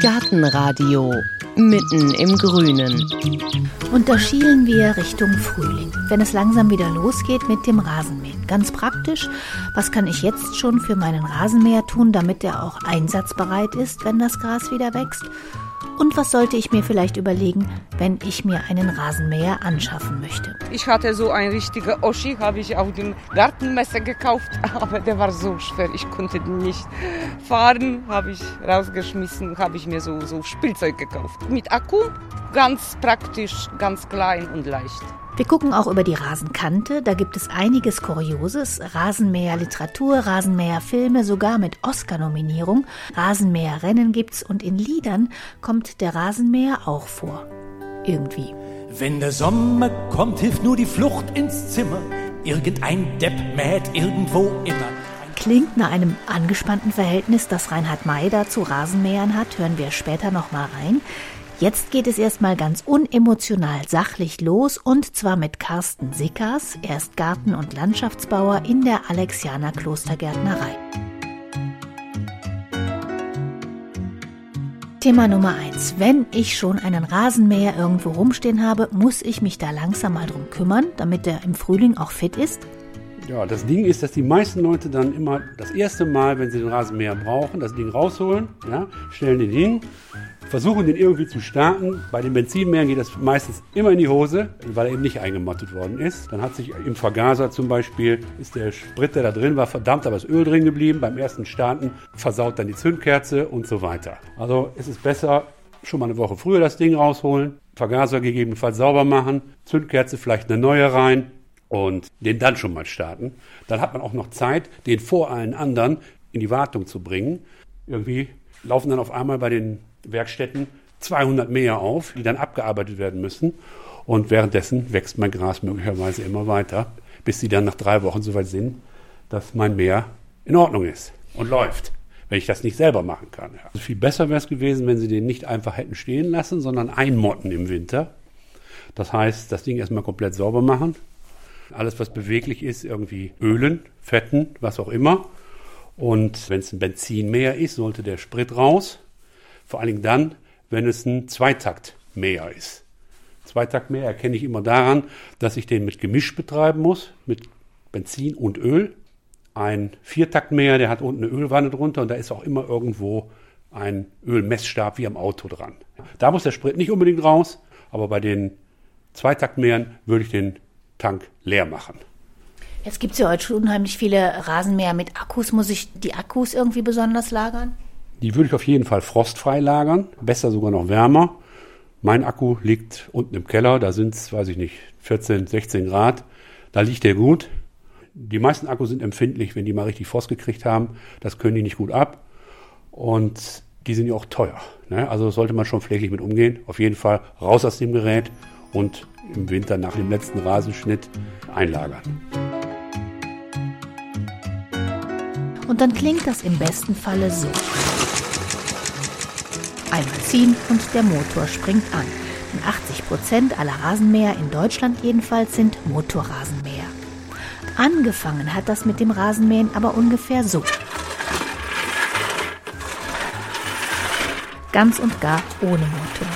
Gartenradio mitten im Grünen. Und da schielen wir Richtung Frühling, wenn es langsam wieder losgeht mit dem Rasenmähen. Ganz praktisch, was kann ich jetzt schon für meinen Rasenmäher tun, damit er auch einsatzbereit ist, wenn das Gras wieder wächst? Und was sollte ich mir vielleicht überlegen, wenn ich mir einen Rasenmäher anschaffen möchte? Ich hatte so ein richtiger Oschi, habe ich auf dem Gartenmesser gekauft, aber der war so schwer, ich konnte den nicht fahren, habe ich rausgeschmissen, habe ich mir so, so Spielzeug gekauft. Mit Akku, ganz praktisch, ganz klein und leicht. Wir gucken auch über die Rasenkante. Da gibt es einiges Kurioses. Rasenmäher-Literatur, Rasenmäher-Filme, sogar mit Oscar-Nominierung. Rasenmäher-Rennen gibt's und in Liedern kommt der Rasenmäher auch vor. Irgendwie. Wenn der Sommer kommt, hilft nur die Flucht ins Zimmer. Irgendein Depp mäht irgendwo immer. Klingt nach einem angespannten Verhältnis, das Reinhard May da zu Rasenmähern hat, hören wir später noch mal rein. Jetzt geht es erstmal ganz unemotional sachlich los und zwar mit Carsten Sickers. Er ist Garten- und Landschaftsbauer in der Alexianer Klostergärtnerei. Thema Nummer eins: Wenn ich schon einen Rasenmäher irgendwo rumstehen habe, muss ich mich da langsam mal drum kümmern, damit er im Frühling auch fit ist? Ja, das Ding ist, dass die meisten Leute dann immer das erste Mal, wenn sie den Rasenmäher brauchen, das Ding rausholen, ja, stellen den hin, versuchen den irgendwie zu starten. Bei den Benzinmähern geht das meistens immer in die Hose, weil er eben nicht eingemottet worden ist. Dann hat sich im Vergaser zum Beispiel, ist der Sprit, der da drin war, verdammt, aber das Öl drin geblieben. Beim ersten Starten versaut dann die Zündkerze und so weiter. Also es ist besser, schon mal eine Woche früher das Ding rausholen, Vergaser gegebenenfalls sauber machen, Zündkerze vielleicht eine neue rein und den dann schon mal starten. Dann hat man auch noch Zeit, den vor allen anderen in die Wartung zu bringen. Irgendwie laufen dann auf einmal bei den Werkstätten 200 Mäher auf, die dann abgearbeitet werden müssen. Und währenddessen wächst mein Gras möglicherweise immer weiter, bis sie dann nach drei Wochen soweit sind, dass mein Mäher in Ordnung ist und läuft, wenn ich das nicht selber machen kann. Also viel besser wäre es gewesen, wenn sie den nicht einfach hätten stehen lassen, sondern einmotten im Winter. Das heißt, das Ding erstmal komplett sauber machen. Alles, was beweglich ist, irgendwie ölen, fetten, was auch immer. Und wenn es ein Benzinmäher ist, sollte der Sprit raus. Vor allen Dingen dann, wenn es ein Zweitaktmäher ist. Zweitaktmäher erkenne ich immer daran, dass ich den mit Gemisch betreiben muss, mit Benzin und Öl. Ein Viertaktmäher, der hat unten eine Ölwanne drunter und da ist auch immer irgendwo ein Ölmessstab wie am Auto dran. Da muss der Sprit nicht unbedingt raus, aber bei den Zweitaktmähern würde ich den Tank leer machen. Jetzt gibt es ja heute schon unheimlich viele Rasenmäher mit Akkus. Muss ich die Akkus irgendwie besonders lagern? Die würde ich auf jeden Fall frostfrei lagern, besser sogar noch wärmer. Mein Akku liegt unten im Keller, da sind es, weiß ich nicht, 14, 16 Grad. Da liegt der gut. Die meisten Akkus sind empfindlich, wenn die mal richtig Frost gekriegt haben. Das können die nicht gut ab. Und die sind ja auch teuer. Ne? Also sollte man schon pfleglich mit umgehen. Auf jeden Fall raus aus dem Gerät und im Winter nach dem letzten Rasenschnitt einlagern. Und dann klingt das im besten Falle so. Einmal ziehen und der Motor springt an. Denn 80 Prozent aller Rasenmäher in Deutschland jedenfalls sind Motorrasenmäher. Angefangen hat das mit dem Rasenmähen aber ungefähr so. Ganz und gar ohne Motor.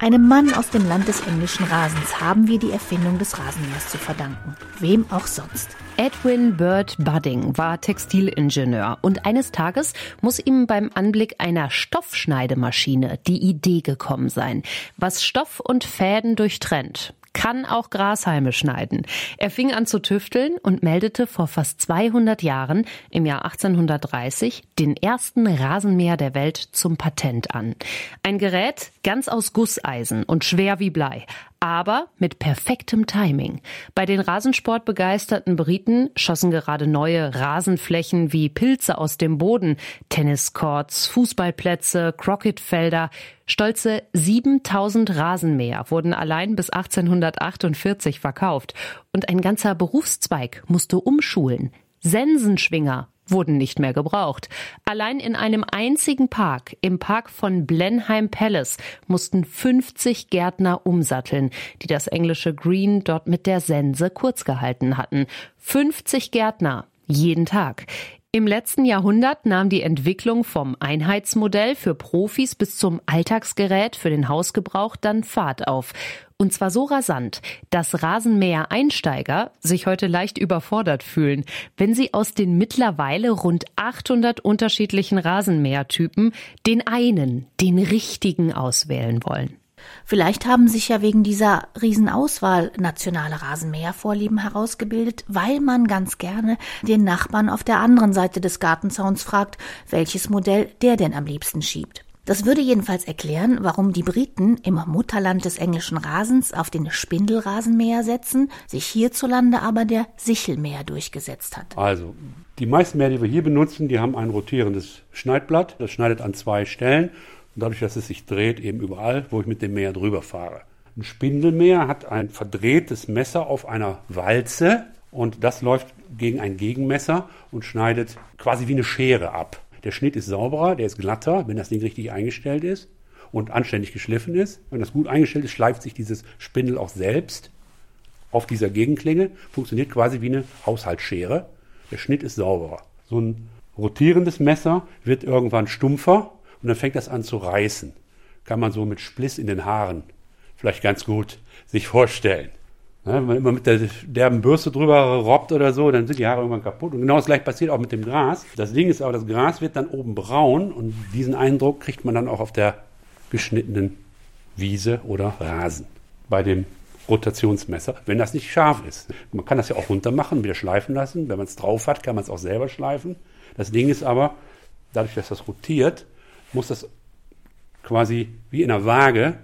Einem Mann aus dem Land des englischen Rasens haben wir die Erfindung des Rasenmähers zu verdanken. Wem auch sonst. Edwin Bird Budding war Textilingenieur und eines Tages muss ihm beim Anblick einer Stoffschneidemaschine die Idee gekommen sein, was Stoff und Fäden durchtrennt kann auch Grashalme schneiden. Er fing an zu tüfteln und meldete vor fast 200 Jahren, im Jahr 1830, den ersten Rasenmäher der Welt zum Patent an. Ein Gerät ganz aus Gusseisen und schwer wie Blei aber mit perfektem Timing. Bei den Rasensportbegeisterten Briten schossen gerade neue Rasenflächen wie Pilze aus dem Boden, Tenniscourts, Fußballplätze, Crocketfelder. Stolze 7000 Rasenmäher wurden allein bis 1848 verkauft und ein ganzer Berufszweig musste umschulen. Sensenschwinger wurden nicht mehr gebraucht. Allein in einem einzigen Park, im Park von Blenheim Palace, mussten 50 Gärtner umsatteln, die das englische Green dort mit der Sense kurz gehalten hatten. 50 Gärtner jeden Tag. Im letzten Jahrhundert nahm die Entwicklung vom Einheitsmodell für Profis bis zum Alltagsgerät für den Hausgebrauch dann Fahrt auf. Und zwar so rasant, dass Rasenmäher-Einsteiger sich heute leicht überfordert fühlen, wenn sie aus den mittlerweile rund 800 unterschiedlichen Rasenmähertypen den einen, den richtigen auswählen wollen. Vielleicht haben sich ja wegen dieser Riesenauswahl nationale Rasenmähervorlieben herausgebildet, weil man ganz gerne den Nachbarn auf der anderen Seite des Gartenzauns fragt, welches Modell der denn am liebsten schiebt. Das würde jedenfalls erklären, warum die Briten im Mutterland des englischen Rasens auf den Spindelrasenmäher setzen, sich hierzulande aber der Sichelmäher durchgesetzt hat. Also, die meisten Mäher, die wir hier benutzen, die haben ein rotierendes Schneidblatt. Das schneidet an zwei Stellen und dadurch, dass es sich dreht, eben überall, wo ich mit dem Mäher drüber fahre. Ein Spindelmäher hat ein verdrehtes Messer auf einer Walze und das läuft gegen ein Gegenmesser und schneidet quasi wie eine Schere ab. Der Schnitt ist sauberer, der ist glatter, wenn das Ding richtig eingestellt ist und anständig geschliffen ist. Wenn das gut eingestellt ist, schleift sich dieses Spindel auch selbst auf dieser Gegenklinge, funktioniert quasi wie eine Haushaltsschere. Der Schnitt ist sauberer. So ein rotierendes Messer wird irgendwann stumpfer und dann fängt das an zu reißen. Kann man so mit Spliss in den Haaren vielleicht ganz gut sich vorstellen. Ja, wenn man immer mit der derben Bürste drüber robbt oder so, dann sind die Haare irgendwann kaputt. Und genau das gleiche passiert auch mit dem Gras. Das Ding ist aber, das Gras wird dann oben braun und diesen Eindruck kriegt man dann auch auf der geschnittenen Wiese oder Rasen. Bei dem Rotationsmesser, wenn das nicht scharf ist. Man kann das ja auch runter machen, wieder schleifen lassen. Wenn man es drauf hat, kann man es auch selber schleifen. Das Ding ist aber, dadurch, dass das rotiert, muss das quasi wie in einer Waage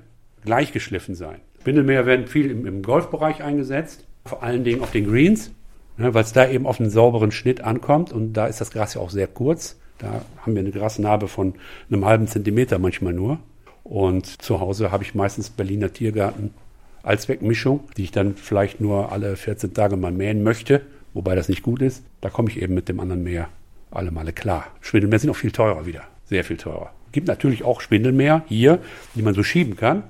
gleichgeschliffen sein. Bindelmäher werden viel im, im Golfbereich eingesetzt, vor allen Dingen auf den Greens, ne, weil es da eben auf einen sauberen Schnitt ankommt und da ist das Gras ja auch sehr kurz. Da haben wir eine Grasnarbe von einem halben Zentimeter manchmal nur. Und zu Hause habe ich meistens Berliner Tiergarten Allzweckmischung, die ich dann vielleicht nur alle 14 Tage mal mähen möchte, wobei das nicht gut ist. Da komme ich eben mit dem anderen Mäher alle Male klar. Schwindelmäher sind auch viel teurer wieder sehr viel teurer. Gibt natürlich auch Spindelmäher hier, die man so schieben kann.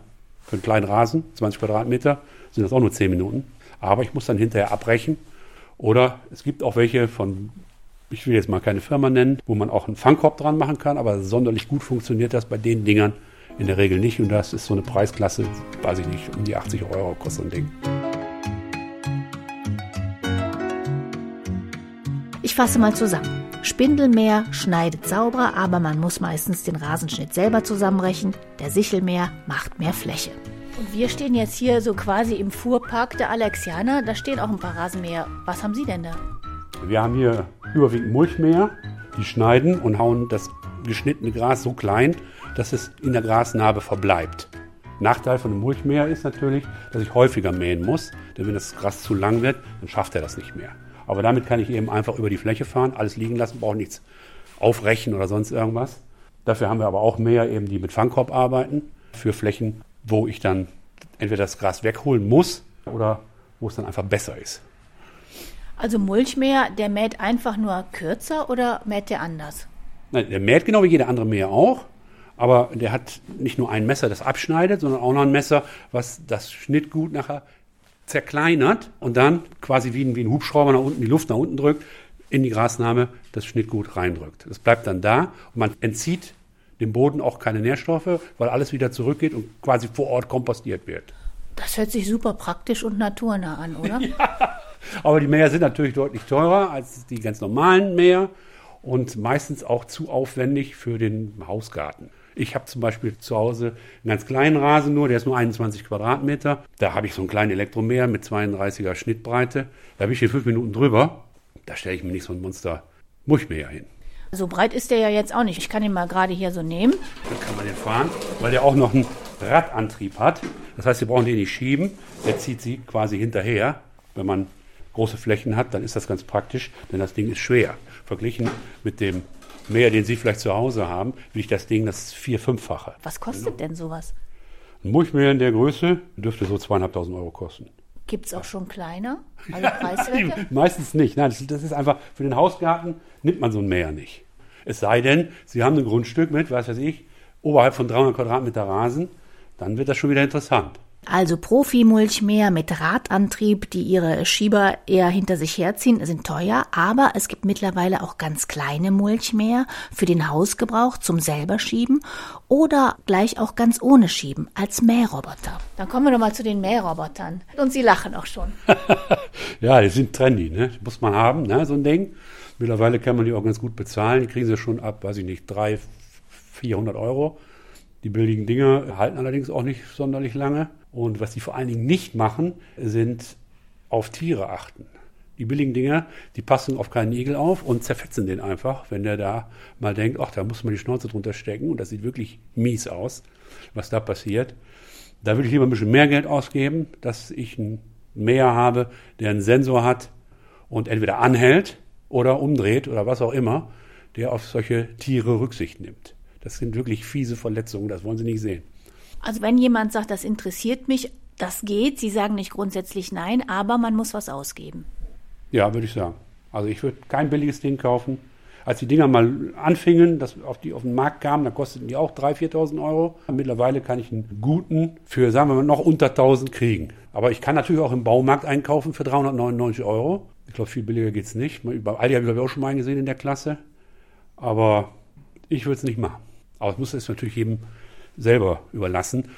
Für einen kleinen Rasen, 20 Quadratmeter, sind das auch nur 10 Minuten. Aber ich muss dann hinterher abbrechen. Oder es gibt auch welche von, ich will jetzt mal keine Firma nennen, wo man auch einen Fangkorb dran machen kann, aber sonderlich gut funktioniert das bei den Dingern in der Regel nicht. Und das ist so eine Preisklasse, weiß ich nicht, um die 80 Euro kostet so ein Ding. Ich fasse mal zusammen. Spindelmäher schneidet sauberer, aber man muss meistens den Rasenschnitt selber zusammenbrechen. Der Sichelmäher macht mehr Fläche. Und wir stehen jetzt hier so quasi im Fuhrpark der Alexianer. Da stehen auch ein paar Rasenmäher. Was haben Sie denn da? Wir haben hier überwiegend Mulchmäher. Die schneiden und hauen das geschnittene Gras so klein, dass es in der Grasnarbe verbleibt. Nachteil von einem Mulchmäher ist natürlich, dass ich häufiger mähen muss, denn wenn das Gras zu lang wird, dann schafft er das nicht mehr. Aber damit kann ich eben einfach über die Fläche fahren, alles liegen lassen, brauche nichts aufrechen oder sonst irgendwas. Dafür haben wir aber auch mehr eben, die mit Fangkorb arbeiten, für Flächen, wo ich dann entweder das Gras wegholen muss oder wo es dann einfach besser ist. Also Mulchmäher, der mäht einfach nur kürzer oder mäht der anders? Nein, der mäht genau wie jeder andere Mäher auch, aber der hat nicht nur ein Messer, das abschneidet, sondern auch noch ein Messer, was das Schnittgut nachher zerkleinert und dann quasi wie ein, wie ein Hubschrauber nach unten die Luft nach unten drückt, in die Grasnahme das Schnittgut reindrückt. Das bleibt dann da und man entzieht dem Boden auch keine Nährstoffe, weil alles wieder zurückgeht und quasi vor Ort kompostiert wird. Das hört sich super praktisch und naturnah an, oder? ja, aber die Mäher sind natürlich deutlich teurer als die ganz normalen Mäher und meistens auch zu aufwendig für den Hausgarten. Ich habe zum Beispiel zu Hause einen ganz kleinen Rasen nur, der ist nur 21 Quadratmeter. Da habe ich so einen kleinen Elektromäher mit 32er Schnittbreite. Da habe ich hier fünf Minuten drüber. Da stelle ich mir nicht so ein Monster Mulchmäher hin. So breit ist der ja jetzt auch nicht. Ich kann ihn mal gerade hier so nehmen. Dann kann man den fahren, weil der auch noch einen Radantrieb hat. Das heißt, Sie brauchen den nicht schieben. Der zieht Sie quasi hinterher. Wenn man große Flächen hat, dann ist das ganz praktisch, denn das Ding ist schwer. Verglichen mit dem mehr, den Sie vielleicht zu Hause haben, will ich das Ding das vier-, fünffache. Was kostet denn sowas? Ein Mulchmäher in der Größe dürfte so zweieinhalbtausend Euro kosten. Gibt es auch schon kleiner? Also Preiswerte? Meistens nicht. Nein, das, das, ist einfach, für den Hausgarten nimmt man so ein Mäher nicht. Es sei denn, Sie haben ein Grundstück mit, was weiß ich, oberhalb von 300 Quadratmeter Rasen, dann wird das schon wieder interessant. Also Profi-Mulchmäher mit Radantrieb, die ihre Schieber eher hinter sich herziehen, sind teuer, aber es gibt mittlerweile auch ganz kleine Mulchmäher für den Hausgebrauch zum selber schieben oder gleich auch ganz ohne Schieben als Mähroboter. Dann kommen wir doch mal zu den Mährobotern. Und Sie lachen auch schon. ja, die sind trendy, ne? muss man haben, ne? so ein Ding. Mittlerweile kann man die auch ganz gut bezahlen. Die kriegen sie schon ab, weiß ich nicht, 300, 400 Euro. Die billigen Dinge halten allerdings auch nicht sonderlich lange. Und was die vor allen Dingen nicht machen, sind auf Tiere achten. Die billigen Dinger, die passen auf keinen Igel auf und zerfetzen den einfach, wenn der da mal denkt, ach, da muss man die Schnauze drunter stecken und das sieht wirklich mies aus, was da passiert. Da würde ich lieber ein bisschen mehr Geld ausgeben, dass ich einen Mäher habe, der einen Sensor hat und entweder anhält oder umdreht oder was auch immer, der auf solche Tiere Rücksicht nimmt. Das sind wirklich fiese Verletzungen, das wollen Sie nicht sehen. Also wenn jemand sagt, das interessiert mich, das geht, Sie sagen nicht grundsätzlich nein, aber man muss was ausgeben. Ja, würde ich sagen. Also ich würde kein billiges Ding kaufen. Als die Dinger mal anfingen, dass auf die auf den Markt kamen, da kosteten die auch 3.000, 4.000 Euro. Mittlerweile kann ich einen guten für, sagen wir mal, noch unter 1.000 kriegen. Aber ich kann natürlich auch im Baumarkt einkaufen für 399 Euro. Ich glaube, viel billiger geht es nicht. Bei Aldi habe ich, glaube ich, auch schon mal einen gesehen in der Klasse. Aber ich würde es nicht machen. Aber es muss es natürlich jedem selber überlassen,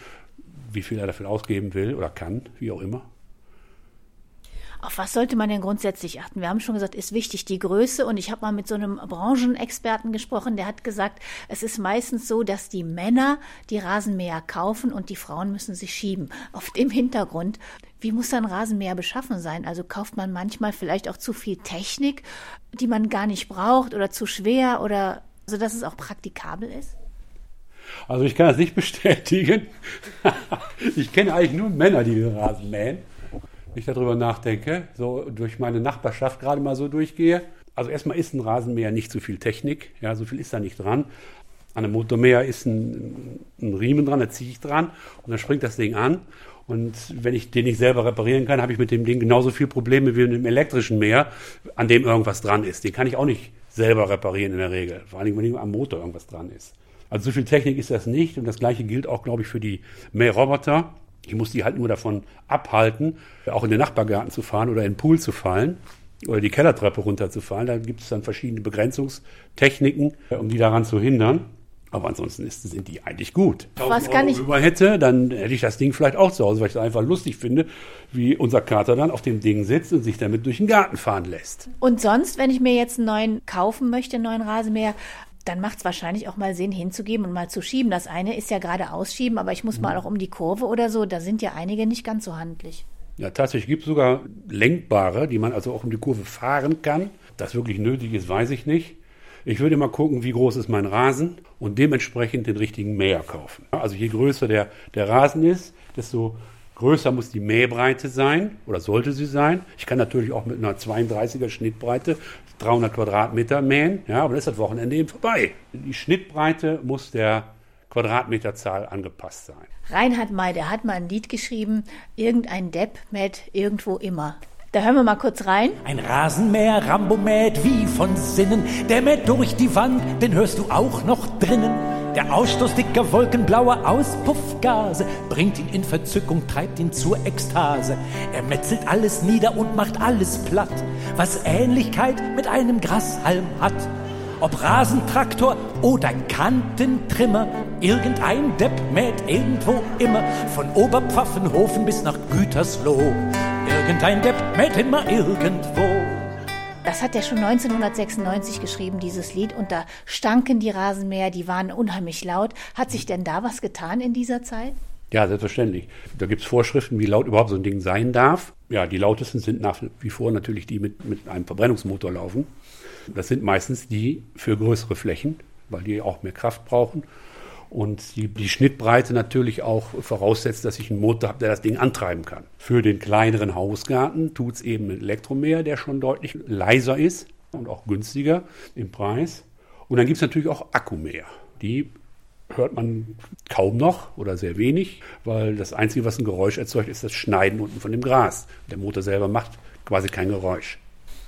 wie viel er dafür ausgeben will oder kann, wie auch immer. Auf was sollte man denn grundsätzlich achten? Wir haben schon gesagt, ist wichtig die Größe. Und ich habe mal mit so einem Branchenexperten gesprochen, der hat gesagt, es ist meistens so, dass die Männer die Rasenmäher kaufen und die Frauen müssen sich schieben. Auf dem Hintergrund, wie muss ein Rasenmäher beschaffen sein? Also kauft man manchmal vielleicht auch zu viel Technik, die man gar nicht braucht oder zu schwer oder so, dass es auch praktikabel ist? Also ich kann das nicht bestätigen. ich kenne eigentlich nur Männer, die den Rasen mähen. Wenn ich darüber nachdenke, so durch meine Nachbarschaft gerade mal so durchgehe. Also erstmal ist ein Rasenmäher nicht so viel Technik, ja, so viel ist da nicht dran. An einem Motormäher ist ein, ein Riemen dran, da ziehe ich dran und dann springt das Ding an. Und wenn ich den nicht selber reparieren kann, habe ich mit dem Ding genauso viele Probleme wie mit dem elektrischen Mäher, an dem irgendwas dran ist. Den kann ich auch nicht selber reparieren in der Regel, vor allem wenn am Motor irgendwas dran ist. Also so viel Technik ist das nicht und das gleiche gilt auch, glaube ich, für die Mähroboter. Ich muss die halt nur davon abhalten, auch in den Nachbargarten zu fahren oder in den Pool zu fallen oder die Kellertreppe runterzufallen. Da gibt es dann verschiedene Begrenzungstechniken, um die daran zu hindern. Aber ansonsten ist, sind die eigentlich gut. Was kann ich über hätte, dann hätte ich das Ding vielleicht auch zu Hause, weil ich es einfach lustig finde, wie unser Kater dann auf dem Ding sitzt und sich damit durch den Garten fahren lässt. Und sonst, wenn ich mir jetzt einen neuen kaufen möchte, einen neuen Rasenmäher, dann macht es wahrscheinlich auch mal Sinn, hinzugeben und mal zu schieben. Das eine ist ja gerade ausschieben, aber ich muss mhm. mal auch um die Kurve oder so. Da sind ja einige nicht ganz so handlich. Ja, tatsächlich gibt es sogar lenkbare, die man also auch um die Kurve fahren kann. Das wirklich nötig ist, weiß ich nicht. Ich würde mal gucken, wie groß ist mein Rasen und dementsprechend den richtigen Mäher kaufen. Also je größer der, der Rasen ist, desto größer muss die Mähbreite sein oder sollte sie sein. Ich kann natürlich auch mit einer 32er Schnittbreite 300 Quadratmeter mähen, ja, aber dann ist das Wochenende eben vorbei. Die Schnittbreite muss der Quadratmeterzahl angepasst sein. Reinhard May, der hat mal ein Lied geschrieben, irgendein Depp mäht irgendwo immer. Da hören wir mal kurz rein. Ein Rasenmäher, Rambo mäht wie von Sinnen. Der mäht durch die Wand, den hörst du auch noch drinnen. Der Ausstoß dicker wolkenblauer Auspuffgase bringt ihn in Verzückung, treibt ihn zur Ekstase. Er metzelt alles nieder und macht alles platt, was Ähnlichkeit mit einem Grashalm hat. Ob Rasentraktor oder Kantentrimmer, irgendein Depp mäht irgendwo immer, von Oberpfaffenhofen bis nach Gütersloh. Irgendein Depp mäht immer irgendwo. Das hat er schon 1996 geschrieben, dieses Lied. Und da stanken die Rasenmäher, die waren unheimlich laut. Hat sich denn da was getan in dieser Zeit? Ja, selbstverständlich. Da gibt es Vorschriften, wie laut überhaupt so ein Ding sein darf. Ja, die lautesten sind nach wie vor natürlich die mit, mit einem Verbrennungsmotor laufen. Das sind meistens die für größere Flächen, weil die auch mehr Kraft brauchen. Und die, die, Schnittbreite natürlich auch voraussetzt, dass ich einen Motor habe, der das Ding antreiben kann. Für den kleineren Hausgarten tut es eben ein Elektromäher, der schon deutlich leiser ist und auch günstiger im Preis. Und dann gibt es natürlich auch Akkumäher. Die hört man kaum noch oder sehr wenig, weil das Einzige, was ein Geräusch erzeugt, ist das Schneiden unten von dem Gras. Der Motor selber macht quasi kein Geräusch.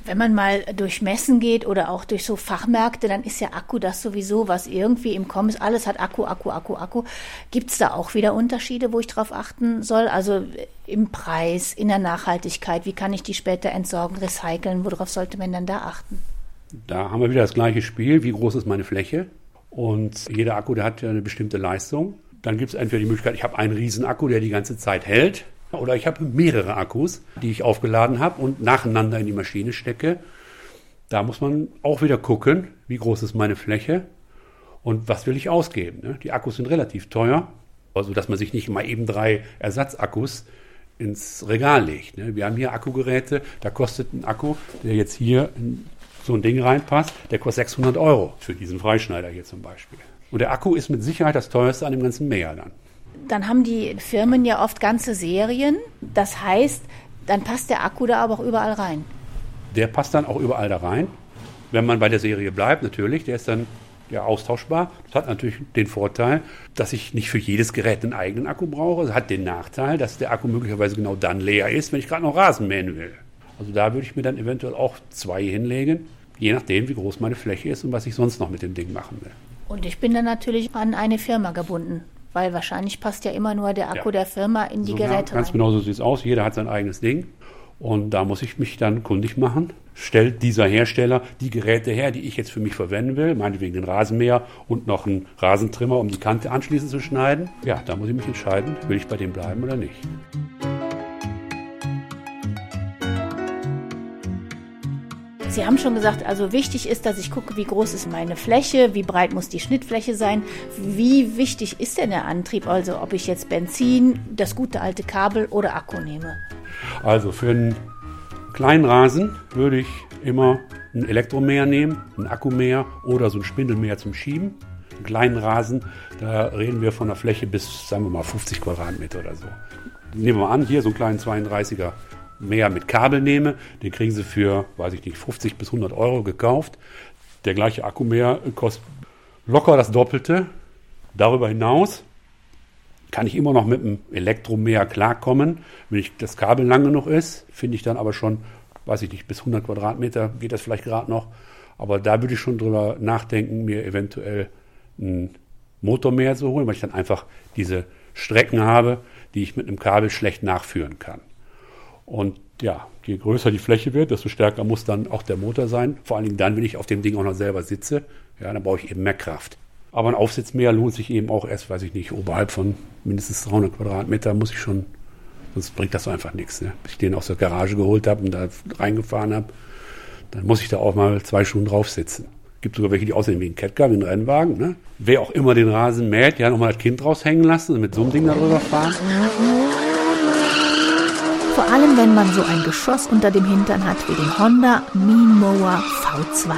Wenn man mal durch Messen geht oder auch durch so Fachmärkte, dann ist ja Akku das sowieso, was irgendwie im Kommen ist. Alles hat Akku, Akku, Akku, Akku. Gibt es da auch wieder Unterschiede, wo ich drauf achten soll? Also im Preis, in der Nachhaltigkeit, wie kann ich die später entsorgen, recyceln? Worauf sollte man dann da achten? Da haben wir wieder das gleiche Spiel. Wie groß ist meine Fläche? Und jeder Akku, der hat ja eine bestimmte Leistung. Dann gibt es entweder die Möglichkeit, ich habe einen riesen Akku, der die ganze Zeit hält. Oder ich habe mehrere Akkus, die ich aufgeladen habe und nacheinander in die Maschine stecke. Da muss man auch wieder gucken, wie groß ist meine Fläche und was will ich ausgeben. Ne? Die Akkus sind relativ teuer, also dass man sich nicht mal eben drei Ersatzakkus ins Regal legt. Ne? Wir haben hier Akkugeräte, da kostet ein Akku, der jetzt hier in so ein Ding reinpasst, der kostet 600 Euro für diesen Freischneider hier zum Beispiel. Und der Akku ist mit Sicherheit das teuerste an dem ganzen Meer dann dann haben die Firmen ja oft ganze Serien. Das heißt, dann passt der Akku da aber auch überall rein. Der passt dann auch überall da rein. Wenn man bei der Serie bleibt, natürlich, der ist dann ja austauschbar. Das hat natürlich den Vorteil, dass ich nicht für jedes Gerät einen eigenen Akku brauche. Das hat den Nachteil, dass der Akku möglicherweise genau dann leer ist, wenn ich gerade noch Rasen mähen will. Also da würde ich mir dann eventuell auch zwei hinlegen, je nachdem, wie groß meine Fläche ist und was ich sonst noch mit dem Ding machen will. Und ich bin dann natürlich an eine Firma gebunden. Weil wahrscheinlich passt ja immer nur der Akku ja. der Firma in die so, Geräte ja, Ganz rein. genau so sieht es aus. Jeder hat sein eigenes Ding. Und da muss ich mich dann kundig machen. Stellt dieser Hersteller die Geräte her, die ich jetzt für mich verwenden will, meinetwegen den Rasenmäher und noch einen Rasentrimmer, um die Kante anschließend zu schneiden? Ja, da muss ich mich entscheiden, will ich bei dem bleiben oder nicht. Sie haben schon gesagt, also wichtig ist, dass ich gucke, wie groß ist meine Fläche, wie breit muss die Schnittfläche sein, wie wichtig ist denn der Antrieb, also ob ich jetzt Benzin, das gute alte Kabel oder Akku nehme. Also für einen kleinen Rasen würde ich immer ein Elektromäher nehmen, ein Akkumäher oder so ein Spindelmäher zum Schieben. Einen kleinen Rasen, da reden wir von einer Fläche bis, sagen wir mal, 50 Quadratmeter oder so. Nehmen wir mal an, hier so einen kleinen 32er mehr mit Kabel nehme, den kriegen Sie für, weiß ich nicht, 50 bis 100 Euro gekauft. Der gleiche Akku mehr kostet locker das Doppelte. Darüber hinaus kann ich immer noch mit dem Elektromäher klarkommen. Wenn ich das Kabel lang genug ist, finde ich dann aber schon, weiß ich nicht, bis 100 Quadratmeter geht das vielleicht gerade noch. Aber da würde ich schon drüber nachdenken, mir eventuell ein Motormäher zu holen, weil ich dann einfach diese Strecken habe, die ich mit einem Kabel schlecht nachführen kann. Und ja, je größer die Fläche wird, desto stärker muss dann auch der Motor sein. Vor allen Dingen dann, wenn ich auf dem Ding auch noch selber sitze. Ja, dann brauche ich eben mehr Kraft. Aber ein Aufsitzmäher lohnt sich eben auch erst, weiß ich nicht, oberhalb von mindestens 300 Quadratmeter muss ich schon, sonst bringt das einfach nichts. Ne? Bis ich den aus der Garage geholt habe und da reingefahren habe, dann muss ich da auch mal zwei Stunden drauf sitzen. Gibt sogar welche, die aussehen wie ein Catcar, wie ein Rennwagen. Ne? Wer auch immer den Rasen mäht, ja, nochmal das Kind raushängen lassen und mit so einem Ding darüber fahren vor allem wenn man so ein Geschoss unter dem Hintern hat wie den Honda Mean Mower V2.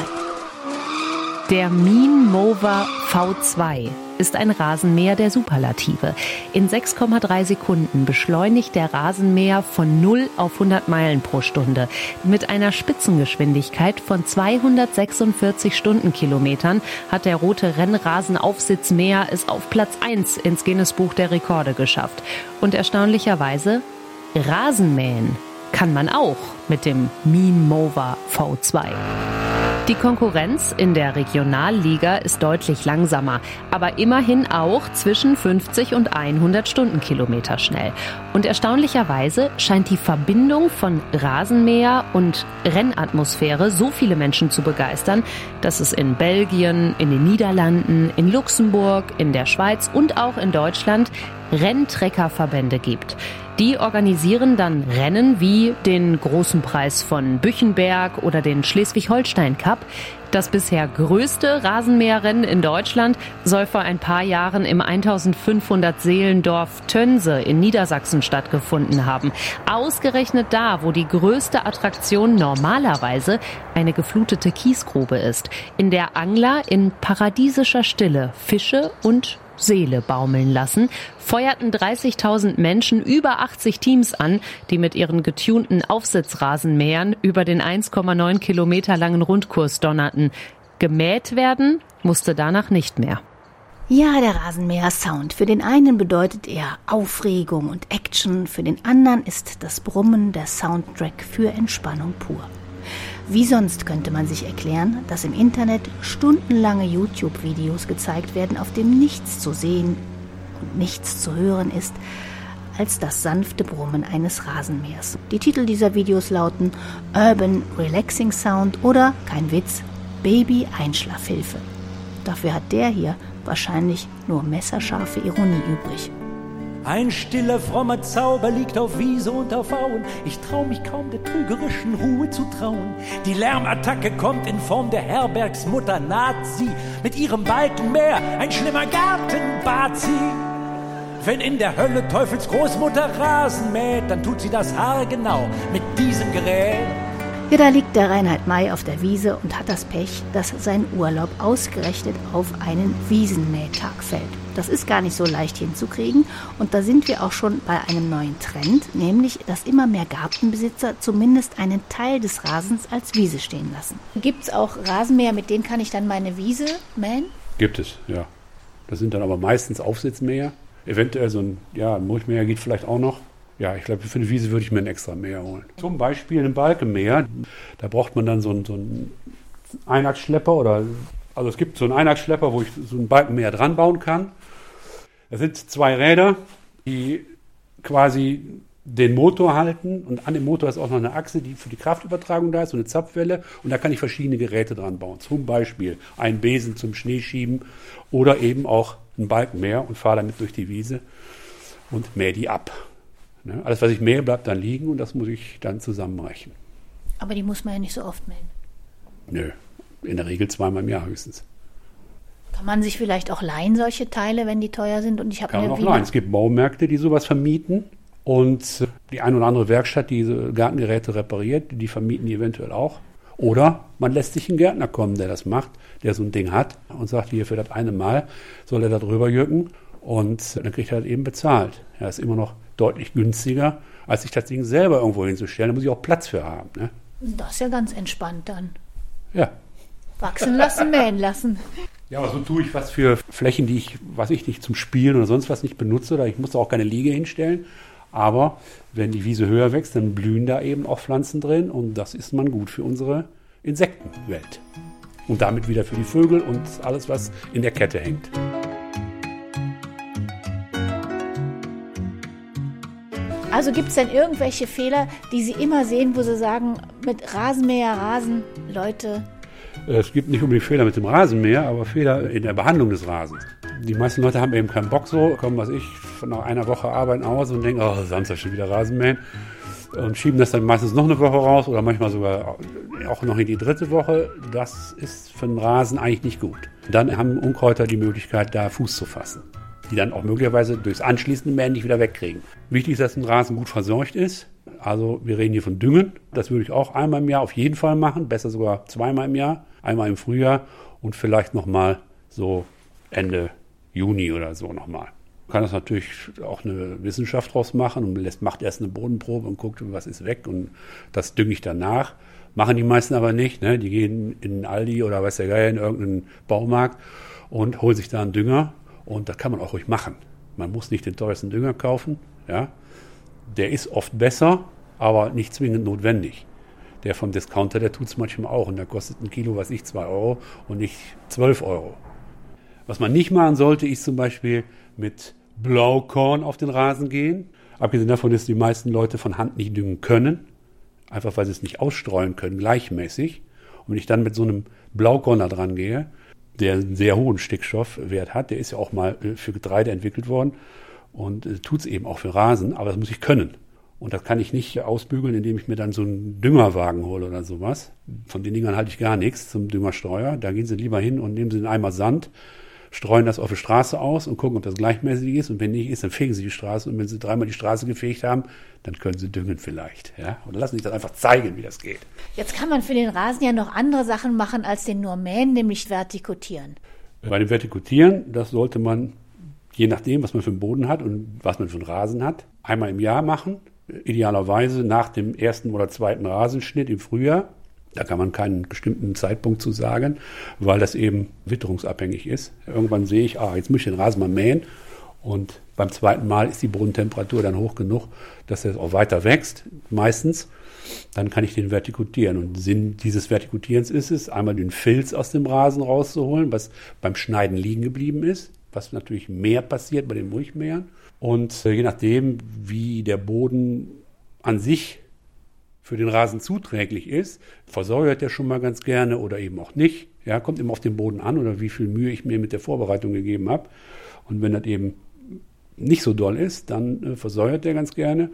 Der Mean Mower V2 ist ein Rasenmäher der Superlative. In 6,3 Sekunden beschleunigt der Rasenmäher von 0 auf 100 Meilen pro Stunde. Mit einer Spitzengeschwindigkeit von 246 Stundenkilometern hat der rote Rennrasenaufsitzmäher es auf Platz 1 ins Guinness Buch der Rekorde geschafft. Und erstaunlicherweise Rasenmähen kann man auch mit dem Mean Mover V2. Die Konkurrenz in der Regionalliga ist deutlich langsamer, aber immerhin auch zwischen 50 und 100 Stundenkilometer schnell. Und erstaunlicherweise scheint die Verbindung von Rasenmäher und Rennatmosphäre so viele Menschen zu begeistern, dass es in Belgien, in den Niederlanden, in Luxemburg, in der Schweiz und auch in Deutschland Renntreckerverbände gibt. Die organisieren dann Rennen wie den Großen Preis von Büchenberg oder den Schleswig-Holstein Cup. Das bisher größte Rasenmäherrennen in Deutschland soll vor ein paar Jahren im 1500 Seelendorf Tönse in Niedersachsen stattgefunden haben. Ausgerechnet da, wo die größte Attraktion normalerweise eine geflutete Kiesgrube ist, in der Angler in paradiesischer Stille Fische und Seele baumeln lassen, feuerten 30.000 Menschen über 80 Teams an, die mit ihren getunten Aufsitzrasenmähern über den 1,9 Kilometer langen Rundkurs donnerten. Gemäht werden musste danach nicht mehr. Ja, der Rasenmäher-Sound. Für den einen bedeutet er Aufregung und Action, für den anderen ist das Brummen der Soundtrack für Entspannung pur. Wie sonst könnte man sich erklären, dass im Internet stundenlange YouTube-Videos gezeigt werden, auf dem nichts zu sehen und nichts zu hören ist, als das sanfte Brummen eines Rasenmähers. Die Titel dieser Videos lauten Urban Relaxing Sound oder, kein Witz, Baby Einschlafhilfe. Dafür hat der hier wahrscheinlich nur messerscharfe Ironie übrig. Ein stiller, frommer Zauber liegt auf Wiese und auf Auen. Ich trau mich kaum der trügerischen Ruhe zu trauen. Die Lärmattacke kommt in Form der Herbergsmutter, sie mit ihrem Balkenmeer. Ein schlimmer Garten bat sie. Wenn in der Hölle Teufels Großmutter Rasen mäht, dann tut sie das Haar genau mit diesem Gerät. Ja, da liegt der Reinhard May auf der Wiese und hat das Pech, dass sein Urlaub ausgerechnet auf einen Wiesenmähtag fällt. Das ist gar nicht so leicht hinzukriegen und da sind wir auch schon bei einem neuen Trend, nämlich dass immer mehr Gartenbesitzer zumindest einen Teil des Rasens als Wiese stehen lassen. Gibt es auch Rasenmäher, mit denen kann ich dann meine Wiese mähen? Gibt es, ja. Das sind dann aber meistens Aufsitzmäher. Eventuell so ein ja, Mulchmäher geht vielleicht auch noch. Ja, ich glaube, für eine Wiese würde ich mir ein extra Mäher holen. Zum Beispiel ein Balkenmäher. Da braucht man dann so einen, so einen Einachsschlepper oder also es gibt so einen Einachsschlepper, wo ich so einen Balkenmäher dran bauen kann. Da sind zwei Räder, die quasi den Motor halten und an dem Motor ist auch noch eine Achse, die für die Kraftübertragung da ist, so eine Zapfwelle und da kann ich verschiedene Geräte dran bauen. Zum Beispiel einen Besen zum Schneeschieben oder eben auch einen Balkenmäher und fahre damit durch die Wiese und mähe die ab. Ne? Alles, was ich mähe, bleibt dann liegen und das muss ich dann zusammenrechnen. Aber die muss man ja nicht so oft mähen. Nö, in der Regel zweimal im Jahr höchstens. Kann man sich vielleicht auch leihen, solche Teile, wenn die teuer sind? Und ich habe Kann man auch leihen. Es gibt Baumärkte, die sowas vermieten. Und die ein oder andere Werkstatt, die diese Gartengeräte repariert, die vermieten die eventuell auch. Oder man lässt sich einen Gärtner kommen, der das macht, der so ein Ding hat und sagt, hier für das eine Mal soll er da drüber jürgen und dann kriegt er das eben bezahlt. Ja, ist immer noch deutlich günstiger, als sich das Ding selber irgendwo hinzustellen. Da muss ich auch Platz für haben. Ne? Das ist ja ganz entspannt dann. Ja. Wachsen lassen, mähen lassen. Ja, aber so tue ich was für Flächen, die ich, was ich nicht zum Spielen oder sonst was nicht benutze. Oder ich muss da auch keine Liege hinstellen. Aber wenn die Wiese höher wächst, dann blühen da eben auch Pflanzen drin und das ist man gut für unsere Insektenwelt. Und damit wieder für die Vögel und alles, was in der Kette hängt. Also gibt es denn irgendwelche Fehler, die Sie immer sehen, wo Sie sagen, mit Rasenmäher, Rasen, Leute, Es gibt nicht unbedingt Fehler mit dem Rasenmäher, aber Fehler in der Behandlung des Rasens. Die meisten Leute haben eben keinen Bock so, kommen, was ich, nach einer Woche Arbeit nach Hause und denken, oh, Samstag schon wieder Rasenmähen. Und schieben das dann meistens noch eine Woche raus oder manchmal sogar auch noch in die dritte Woche. Das ist für den Rasen eigentlich nicht gut. Dann haben Unkräuter die Möglichkeit, da Fuß zu fassen, die dann auch möglicherweise durchs anschließende Mähen nicht wieder wegkriegen. Wichtig ist, dass ein Rasen gut versorgt ist. Also wir reden hier von Düngen. Das würde ich auch einmal im Jahr auf jeden Fall machen, besser sogar zweimal im Jahr. Einmal im Frühjahr und vielleicht nochmal so Ende Juni oder so nochmal. Man kann das natürlich auch eine Wissenschaft draus machen und lässt, macht erst eine Bodenprobe und guckt, was ist weg und das dünge ich danach. Machen die meisten aber nicht. Ne? Die gehen in Aldi oder weiß der Geier in irgendeinen Baumarkt und holen sich da einen Dünger und das kann man auch ruhig machen. Man muss nicht den teuersten Dünger kaufen. Ja? Der ist oft besser, aber nicht zwingend notwendig. Der vom Discounter, der tut es manchmal auch und der kostet ein Kilo, was ich, 2 Euro und nicht 12 Euro. Was man nicht machen sollte, ist zum Beispiel mit Blaukorn auf den Rasen gehen. Abgesehen davon, dass die meisten Leute von Hand nicht düngen können, einfach weil sie es nicht ausstreuen können, gleichmäßig. Und wenn ich dann mit so einem Blaukorn da dran gehe, der einen sehr hohen Stickstoffwert hat, der ist ja auch mal äh, für Getreide entwickelt worden und äh, tut es eben auch für Rasen, aber das muss ich können. Und das kann ich nicht ausbügeln, indem ich mir dann so einen Düngerwagen hole oder sowas. Von den Dingern halte ich gar nichts zum Düngerstreuer. Da gehen Sie lieber hin und nehmen Sie einen Eimer Sand, streuen das auf die Straße aus und gucken, ob das gleichmäßig ist. Und wenn nicht ist, dann fegen Sie die Straße. Und wenn Sie dreimal die Straße gefegt haben, dann können Sie düngen vielleicht. Ja? Oder lassen Sie sich das einfach zeigen, wie das geht. Jetzt kann man für den Rasen ja noch andere Sachen machen als den nur mähen, nämlich vertikutieren. Bei dem Vertikutieren, das sollte man, je nachdem, was man für einen Boden hat und was man für einen Rasen hat, einmal im Jahr machen. Idealerweise nach dem ersten oder zweiten Rasenschnitt im Frühjahr. Da kann man keinen bestimmten Zeitpunkt zu sagen, weil das eben witterungsabhängig ist. Irgendwann sehe ich, ah, jetzt muss ich den Rasen mal mähen. Und beim zweiten Mal ist die Bodentemperatur dann hoch genug, dass er auch weiter wächst, meistens. Dann kann ich den vertikutieren. Und Sinn dieses Vertikutierens ist es, einmal den Filz aus dem Rasen rauszuholen, was beim Schneiden liegen geblieben ist, was natürlich mehr passiert bei den Mulchmähern. Und äh, je nachdem, wie der Boden an sich für den Rasen zuträglich ist, versäuert er schon mal ganz gerne oder eben auch nicht. Ja, kommt immer auf den Boden an oder wie viel Mühe ich mir mit der Vorbereitung gegeben habe. Und wenn das eben nicht so doll ist, dann äh, versäuert der ganz gerne.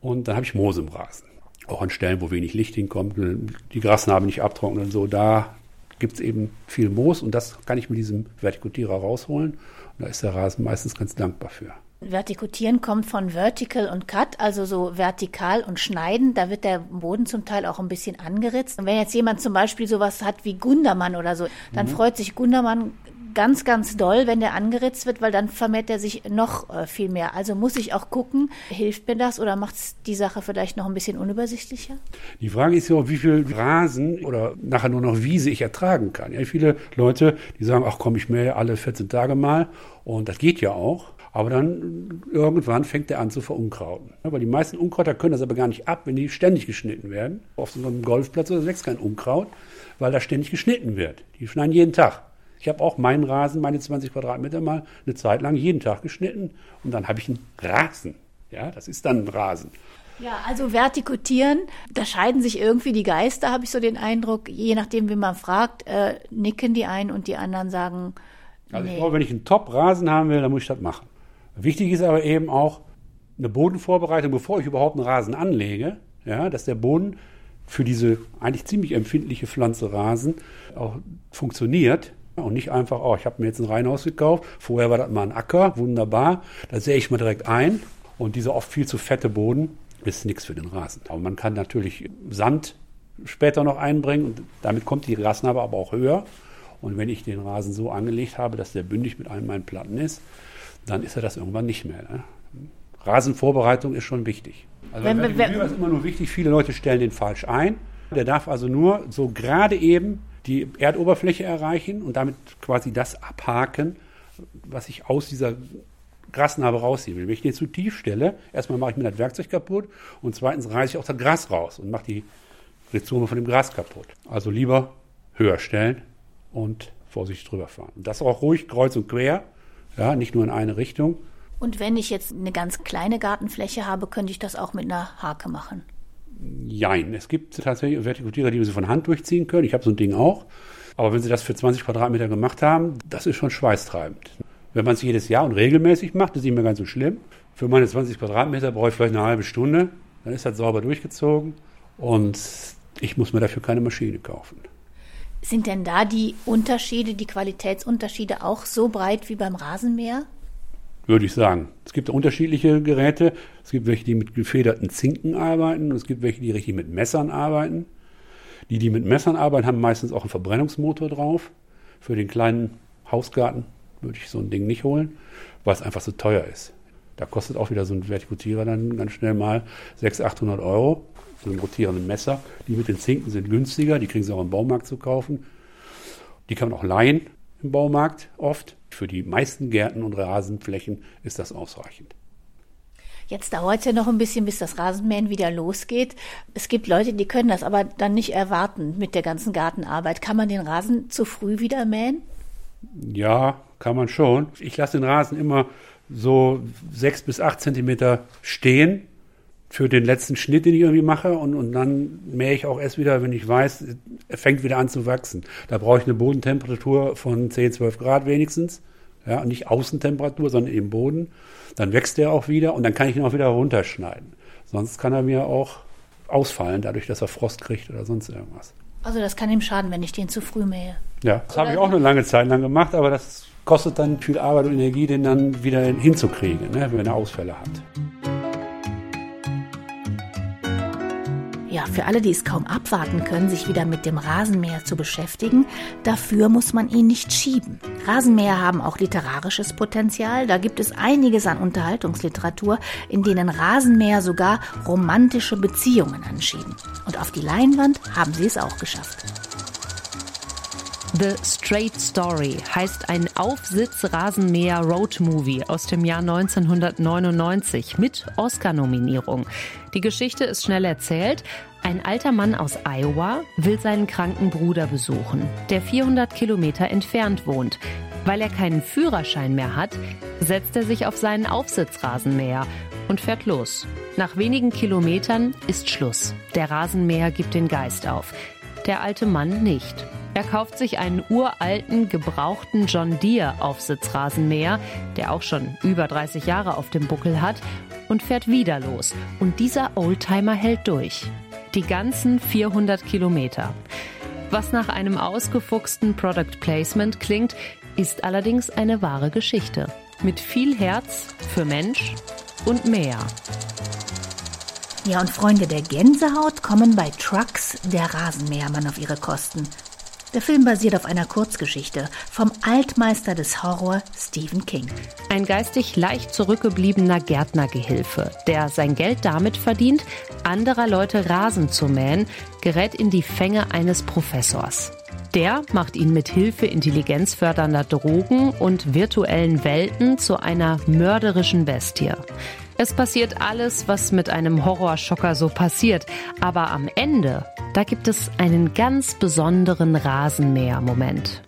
Und dann habe ich Moos im Rasen. Auch an Stellen, wo wenig Licht hinkommt, die Grasnarben nicht abtrocknen und so, da gibt es eben viel Moos und das kann ich mit diesem Vertikutierer rausholen. Und da ist der Rasen meistens ganz dankbar für. Vertikutieren kommt von Vertical und Cut, also so vertikal und schneiden. Da wird der Boden zum Teil auch ein bisschen angeritzt. Und wenn jetzt jemand zum Beispiel sowas hat wie Gundermann oder so, dann mhm. freut sich Gundermann ganz, ganz doll, wenn der angeritzt wird, weil dann vermehrt er sich noch äh, viel mehr. Also muss ich auch gucken, hilft mir das oder macht es die Sache vielleicht noch ein bisschen unübersichtlicher? Die Frage ist ja auch, wie viel Rasen oder nachher nur noch Wiese ich ertragen kann. Ja, viele Leute, die sagen, ach komm, ich mähe alle 14 Tage mal und das geht ja auch. Aber dann irgendwann fängt er an zu verunkrauten. Weil die meisten Unkräuter können das aber gar nicht ab, wenn die ständig geschnitten werden. Auf so einem Golfplatz oder wächst kein Unkraut, weil da ständig geschnitten wird. Die schneiden jeden Tag. Ich habe auch meinen Rasen, meine 20 Quadratmeter mal eine Zeit lang jeden Tag geschnitten und dann habe ich einen Rasen. Ja, das ist dann ein Rasen. Ja, also vertikutieren, da scheiden sich irgendwie die Geister, habe ich so den Eindruck. Je nachdem, wie man fragt, äh, nicken die einen und die anderen sagen. Also nee. ich glaube, wenn ich einen Top-Rasen haben will, dann muss ich das machen. Wichtig ist aber eben auch eine Bodenvorbereitung, bevor ich überhaupt einen Rasen anlege, ja, dass der Boden für diese eigentlich ziemlich empfindliche Pflanze Rasen auch funktioniert. Und nicht einfach, oh, ich habe mir jetzt ein Reihenhaus gekauft, vorher war das mal ein Acker, wunderbar, da sähe ich mal direkt ein. Und dieser oft viel zu fette Boden ist nichts für den Rasen. Aber man kann natürlich Sand später noch einbringen und damit kommt die Rasenhabe aber auch höher. Und wenn ich den Rasen so angelegt habe, dass der bündig mit allen meinen Platten ist, dann ist er das irgendwann nicht mehr. Ne? Rasenvorbereitung ist schon wichtig. Also wenn, wenn, ist immer nur wichtig, viele Leute stellen den falsch ein. Der darf also nur so gerade eben die Erdoberfläche erreichen und damit quasi das abhaken, was ich aus dieser Grasnarbe rausziehen will. Wenn ich den zu tief stelle, erstmal mache ich mir das Werkzeug kaputt und zweitens reiße ich auch das Gras raus und mache die Rhizome von dem Gras kaputt. Also lieber höher stellen und vorsichtig drüber fahren. Und das auch ruhig kreuz und quer, ja, nicht nur in eine Richtung. Und wenn ich jetzt eine ganz kleine Gartenfläche habe, könnte ich das auch mit einer Hake machen? Jein. Es gibt tatsächlich Vertikutierer, die sie von Hand durchziehen können. Ich habe so ein Ding auch. Aber wenn sie das für 20 Quadratmeter gemacht haben, das ist schon schweißtreibend. Wenn man es jedes Jahr und regelmäßig macht, ist nicht mehr ganz so schlimm. Für meine 20 Quadratmeter brauche ich vielleicht eine halbe Stunde. Dann ist das sauber durchgezogen. Und ich muss mir dafür keine Maschine kaufen. Sind denn da die Unterschiede, die Qualitätsunterschiede auch so breit wie beim Rasenmäher? Würde ich sagen. Es gibt unterschiedliche Geräte. Es gibt welche, die mit gefederten Zinken arbeiten und es gibt welche, die richtig mit Messern arbeiten. Die, die mit Messern arbeiten, haben meistens auch einen Verbrennungsmotor drauf. Für den kleinen Hausgarten würde ich so ein Ding nicht holen, weil es einfach so teuer ist. Da kostet auch wieder so ein Vertikutierer dann ganz schnell mal 600, 800 Euro so einem rotierenden Messer. Die mit den Zinken sind günstiger, die kriegen sie auch im Baumarkt zu kaufen. Die kann man auch leihen im Baumarkt oft. Für die meisten Gärten und Rasenflächen ist das ausreichend. Jetzt dauert es ja noch ein bisschen, bis das Rasenmähen wieder losgeht. Es gibt Leute, die können das aber dann nicht erwarten mit der ganzen Gartenarbeit. Kann man den Rasen zu früh wieder mähen? Ja, kann man schon. Ich lasse den Rasen immer so sechs bis acht Zentimeter stehen für den letzten Schnitt, den ich irgendwie mache. Und, und dann mähe ich auch erst wieder, wenn ich weiß, er fängt wieder an zu wachsen. Da brauche ich eine Bodentemperatur von 10, 12 Grad wenigstens. Ja, nicht Außentemperatur, sondern im Boden. Dann wächst er auch wieder und dann kann ich ihn auch wieder runterschneiden. Sonst kann er mir auch ausfallen, dadurch, dass er Frost kriegt oder sonst irgendwas. Also das kann ihm schaden, wenn ich den zu früh mähe. Ja, das habe ich auch eine lange Zeit lang gemacht, aber das kostet dann viel Arbeit und Energie, den dann wieder hinzukriegen, ne, wenn er Ausfälle hat. Ja, für alle, die es kaum abwarten können, sich wieder mit dem Rasenmäher zu beschäftigen, dafür muss man ihn nicht schieben. Rasenmäher haben auch literarisches Potenzial. Da gibt es einiges an Unterhaltungsliteratur, in denen Rasenmäher sogar romantische Beziehungen anschieben. Und auf die Leinwand haben sie es auch geschafft. The Straight Story heißt ein Aufsitz-Rasenmäher Road Movie aus dem Jahr 1999 mit Oscar-Nominierung. Die Geschichte ist schnell erzählt. Ein alter Mann aus Iowa will seinen kranken Bruder besuchen, der 400 Kilometer entfernt wohnt. Weil er keinen Führerschein mehr hat, setzt er sich auf seinen Aufsitzrasenmäher und fährt los. Nach wenigen Kilometern ist Schluss. Der Rasenmäher gibt den Geist auf. Der alte Mann nicht. Er kauft sich einen uralten, gebrauchten John Deere Aufsitzrasenmäher, der auch schon über 30 Jahre auf dem Buckel hat, und fährt wieder los. Und dieser Oldtimer hält durch. Die ganzen 400 Kilometer. Was nach einem ausgefuchsten Product Placement klingt, ist allerdings eine wahre Geschichte. Mit viel Herz für Mensch und mehr. Ja, und Freunde der Gänsehaut kommen bei Trucks der Rasenmähermann auf ihre Kosten. Der Film basiert auf einer Kurzgeschichte vom Altmeister des Horror Stephen King. Ein geistig leicht zurückgebliebener Gärtnergehilfe, der sein Geld damit verdient, anderer Leute Rasen zu mähen, gerät in die Fänge eines Professors. Der macht ihn mit Hilfe intelligenzfördernder Drogen und virtuellen Welten zu einer mörderischen Bestie. Es passiert alles, was mit einem Horrorschocker so passiert, aber am Ende, da gibt es einen ganz besonderen Rasenmäher-Moment.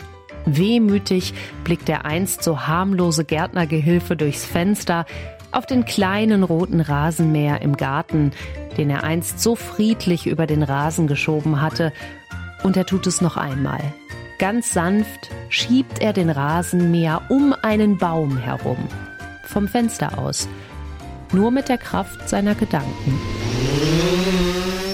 Wehmütig blickt der einst so harmlose Gärtnergehilfe durchs Fenster auf den kleinen roten Rasenmäher im Garten, den er einst so friedlich über den Rasen geschoben hatte und er tut es noch einmal. Ganz sanft schiebt er den Rasenmäher um einen Baum herum. Vom Fenster aus. Nur mit der Kraft seiner Gedanken.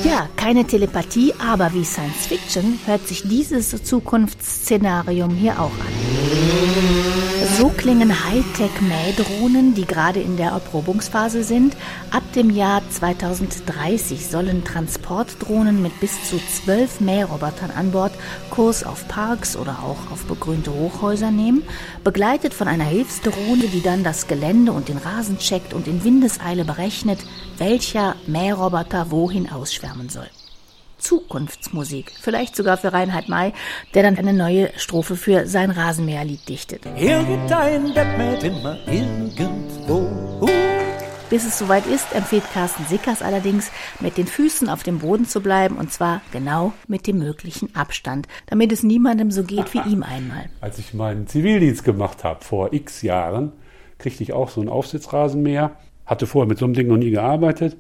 Ja, keine Telepathie, aber wie Science Fiction hört sich dieses Zukunftsszenarium hier auch an. So klingen Hightech-Mähdrohnen, die gerade in der Erprobungsphase sind. Ab dem Jahr 2030 sollen Transportdrohnen mit bis zu zwölf Mährobotern an Bord Kurs auf Parks oder auch auf begrünte Hochhäuser nehmen, begleitet von einer Hilfsdrohne, die dann das Gelände und den Rasen checkt und in Windeseile berechnet, welcher Mähroboter wohin ausschwärmen soll. Zukunftsmusik. Vielleicht sogar für Reinhard May, der dann eine neue Strophe für sein Rasenmäherlied dichtet. Irgendein mit immer irgendwo. Bis es soweit ist, empfiehlt Carsten Sickers allerdings, mit den Füßen auf dem Boden zu bleiben und zwar genau mit dem möglichen Abstand, damit es niemandem so geht wie ihm einmal. Als ich meinen Zivildienst gemacht habe, vor x Jahren, kriegte ich auch so einen Aufsitzrasenmäher, hatte vorher mit so einem Ding noch nie gearbeitet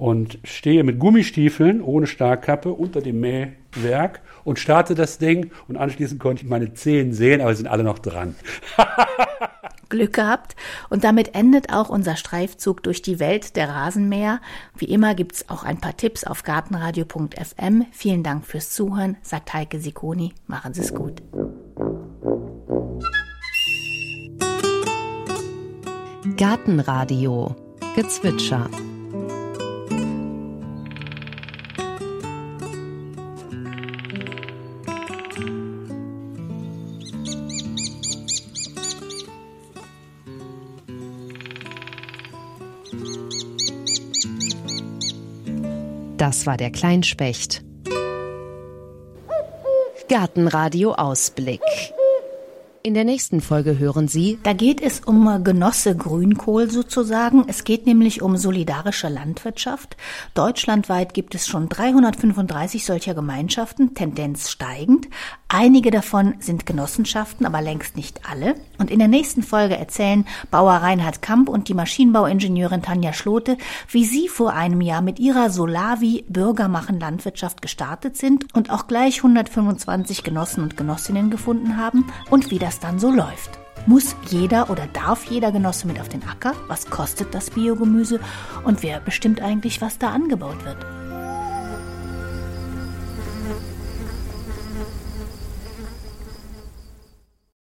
und stehe mit Gummistiefeln ohne Starkkappe unter dem Mähwerk und starte das Ding und anschließend konnte ich meine Zehen sehen, aber sie sind alle noch dran. Glück gehabt. Und damit endet auch unser Streifzug durch die Welt der Rasenmäher. Wie immer gibt's auch ein paar Tipps auf gartenradio.fm. Vielen Dank fürs Zuhören, sagt Heike Sikoni. Machen Sie es gut. Gartenradio Gezwitscher Das war der Kleinspecht. Gartenradio Ausblick. In der nächsten Folge hören Sie. Da geht es um Genosse Grünkohl sozusagen. Es geht nämlich um solidarische Landwirtschaft. Deutschlandweit gibt es schon 335 solcher Gemeinschaften, Tendenz steigend. Einige davon sind Genossenschaften, aber längst nicht alle. Und in der nächsten Folge erzählen Bauer Reinhard Kamp und die Maschinenbauingenieurin Tanja Schlote, wie sie vor einem Jahr mit ihrer Solavi Bürgermachen Landwirtschaft gestartet sind und auch gleich 125 Genossen und Genossinnen gefunden haben und wie das das dann so läuft. Muss jeder oder darf jeder Genosse mit auf den Acker? Was kostet das Biogemüse? Und wer bestimmt eigentlich, was da angebaut wird?